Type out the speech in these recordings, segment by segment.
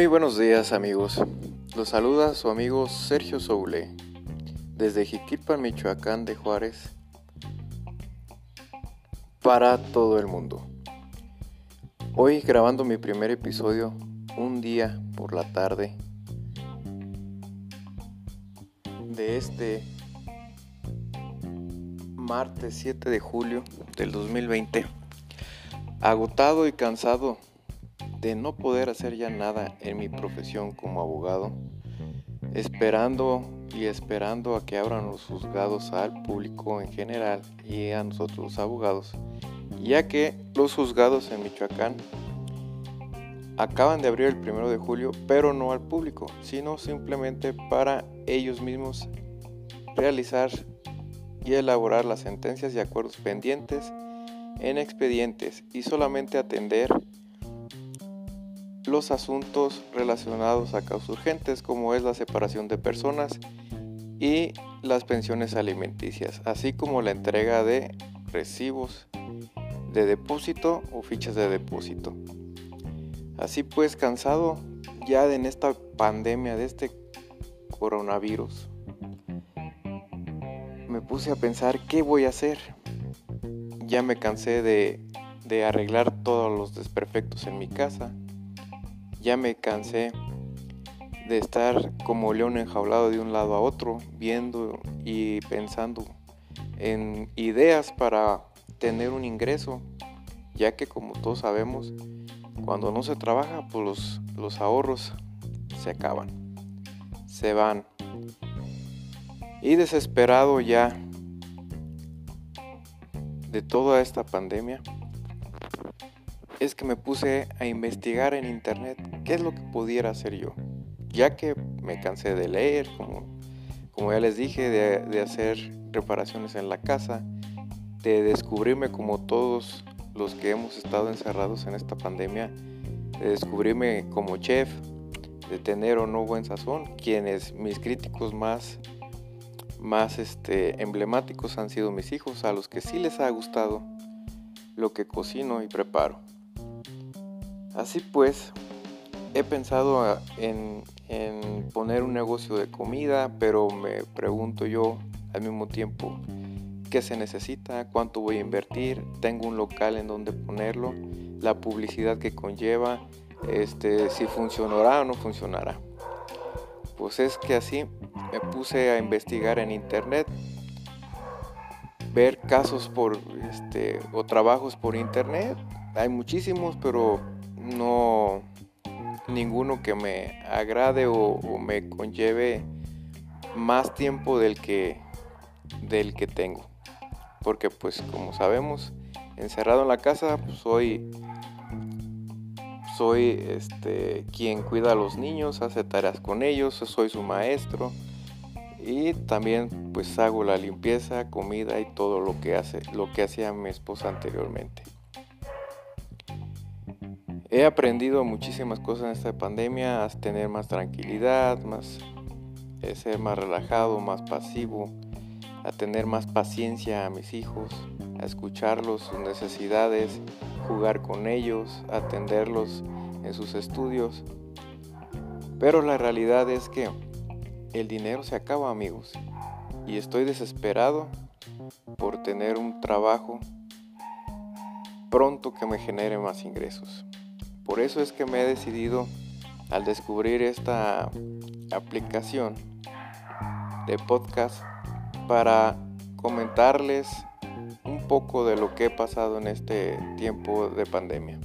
Muy buenos días amigos, los saluda su amigo Sergio Soule desde Jiquilpan, Michoacán de Juárez para todo el mundo. Hoy grabando mi primer episodio un día por la tarde de este martes 7 de julio del 2020, agotado y cansado de no poder hacer ya nada en mi profesión como abogado, esperando y esperando a que abran los juzgados al público en general y a nosotros los abogados, ya que los juzgados en Michoacán acaban de abrir el primero de julio, pero no al público, sino simplemente para ellos mismos realizar y elaborar las sentencias y acuerdos pendientes en expedientes y solamente atender los asuntos relacionados a causas urgentes como es la separación de personas y las pensiones alimenticias, así como la entrega de recibos de depósito o fichas de depósito. Así pues, cansado ya de en esta pandemia, de este coronavirus, me puse a pensar qué voy a hacer. Ya me cansé de, de arreglar todos los desperfectos en mi casa ya me cansé de estar como león enjaulado de un lado a otro, viendo y pensando en ideas para tener un ingreso, ya que como todos sabemos, cuando no se trabaja, pues los, los ahorros se acaban, se van. Y desesperado ya de toda esta pandemia, es que me puse a investigar en internet qué es lo que pudiera hacer yo, ya que me cansé de leer, como, ya les dije, de, hacer reparaciones en la casa, de descubrirme como todos los que hemos estado encerrados en esta pandemia, de descubrirme como chef, de tener o no buen sazón, quienes mis críticos más más este, emblemáticos han sido mis hijos, a los que sí les ha gustado lo que cocino y preparo. Así pues, he pensado en, poner un negocio de comida, pero me pregunto yo al mismo tiempo qué se necesita, cuánto voy a invertir, tengo un local en donde ponerlo, la publicidad que conlleva, este, si funcionará o no funcionará. Pues es que así me puse a investigar en internet, ver casos por este o trabajos por internet. Hay muchísimos, pero no ninguno que me agrade o, me conlleve más tiempo del que del que tengo. Porque pues como sabemos encerrado en la casa pues, soy soy este quien cuida a los niños hace tareas con ellos soy su maestro y también pues hago la limpieza comida y todo lo que hace lo que hacía mi esposa anteriormente He aprendido muchísimas cosas en esta pandemia, a tener más tranquilidad, más, a ser más relajado, más pasivo, a tener más paciencia a mis hijos, a escucharlos, sus necesidades, jugar con ellos, atenderlos en sus estudios. Pero la realidad es que el dinero se acaba amigos y estoy desesperado por tener un trabajo pronto que me genere más ingresos. Por eso es que me he decidido al descubrir esta aplicación de podcast para comentarles un poco de lo que he pasado en este tiempo de pandemia.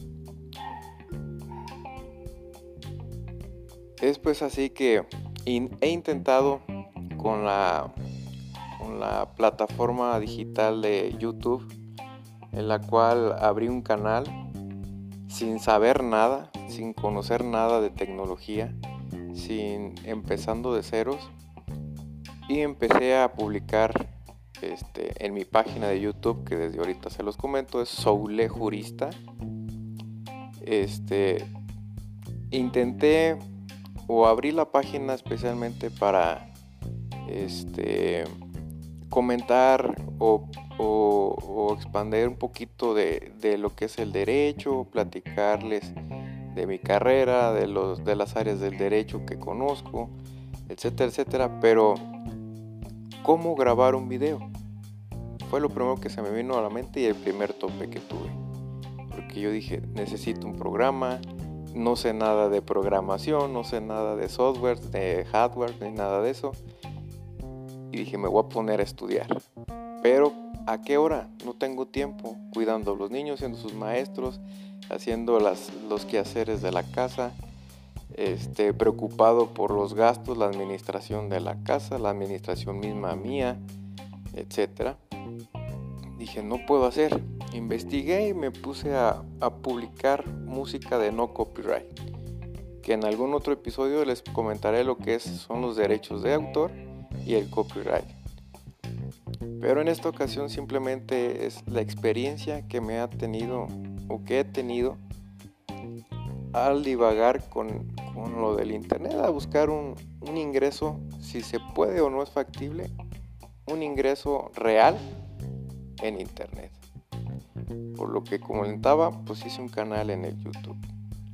Es pues así que he intentado con la, con la plataforma digital de YouTube, en la cual abrí un canal sin saber nada, sin conocer nada de tecnología, sin empezando de ceros y empecé a publicar este, en mi página de YouTube que desde ahorita se los comento es Soule Jurista. Este intenté o abrí la página especialmente para este comentar o o, expandir un poquito de, lo que es el derecho, platicarles de mi carrera, de, de las áreas del derecho que conozco, etcétera, etcétera, pero ¿cómo grabar un video? Fue lo primero que se me vino a la mente y el primer tope que tuve. Porque yo dije, necesito un programa, no sé nada de programación, no sé nada de software, de hardware, ni nada de eso. Y dije, me voy a poner a estudiar. Pero, ¿a qué hora? No tengo tiempo cuidando a los niños, siendo sus maestros, haciendo los quehaceres de la casa, este, preocupado por los gastos, la administración de la casa, la administración misma mía, etc. Dije, no puedo hacer. Investigué y me puse a, a publicar música de no copyright. Que en algún otro episodio les comentaré lo que es, son los derechos de autor y el copyright. Pero en esta ocasión simplemente es la experiencia que me ha tenido o que he tenido al divagar con, lo del internet, a buscar un, un, ingreso, si se puede o no es factible, un ingreso real en internet. Por lo que comentaba, pues hice un canal en el YouTube.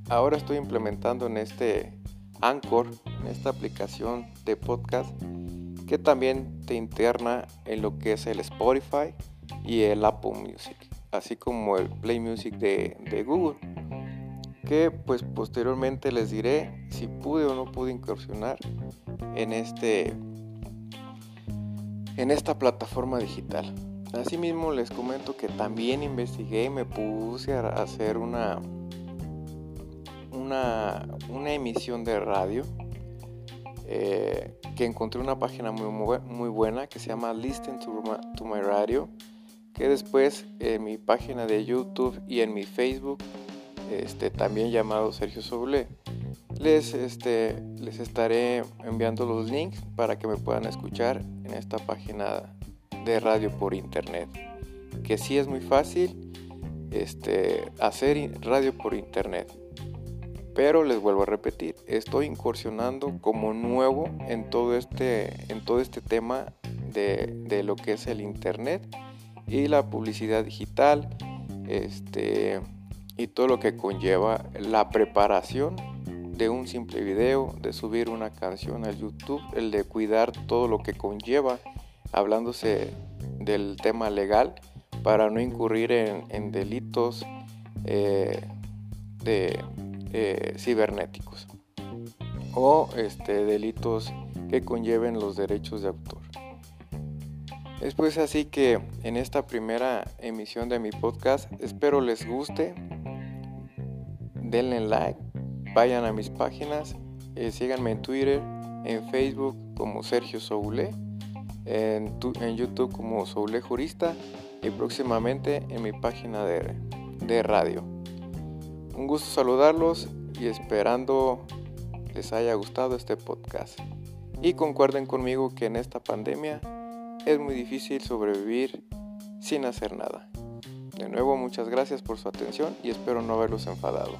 Ahora estoy implementando en este Anchor, en esta aplicación de podcast, que también te interna en lo que es el Spotify y el Apple Music, así como el Play Music de, Google que pues posteriormente les diré si pude o no pude incursionar en este en esta plataforma digital. Asimismo les comento que también investigué y me puse a hacer una una, una emisión de radio eh, que encontré una página muy, muy buena que se llama Listen to my, Radio que después en mi página de YouTube y en mi Facebook este, también llamado Sergio Soule. Les, este, les estaré enviando los links para que me puedan escuchar en esta página de radio por internet. Que sí es muy fácil este, hacer radio por internet. Pero les vuelvo a repetir, estoy incursionando como nuevo en todo este, en todo este tema de, de lo que es el internet y la publicidad digital. Este, y todo lo que conlleva la preparación de un simple video, de subir una canción al YouTube, el de cuidar todo lo que conlleva, hablándose del tema legal, para no incurrir en, delitos eh, de, eh, cibernéticos o este, delitos que conlleven los derechos de autor. Es pues así que en esta primera emisión de mi podcast espero les guste, denle like, vayan a mis páginas, eh, síganme en Twitter, en Facebook como Sergio Soule, en, YouTube como Soule Jurista y próximamente en mi página de, de radio. Un gusto saludarlos y esperando les haya gustado este podcast. Y concuerden conmigo que en esta pandemia es muy difícil sobrevivir sin hacer nada. De nuevo muchas gracias por su atención y espero no haberlos enfadado.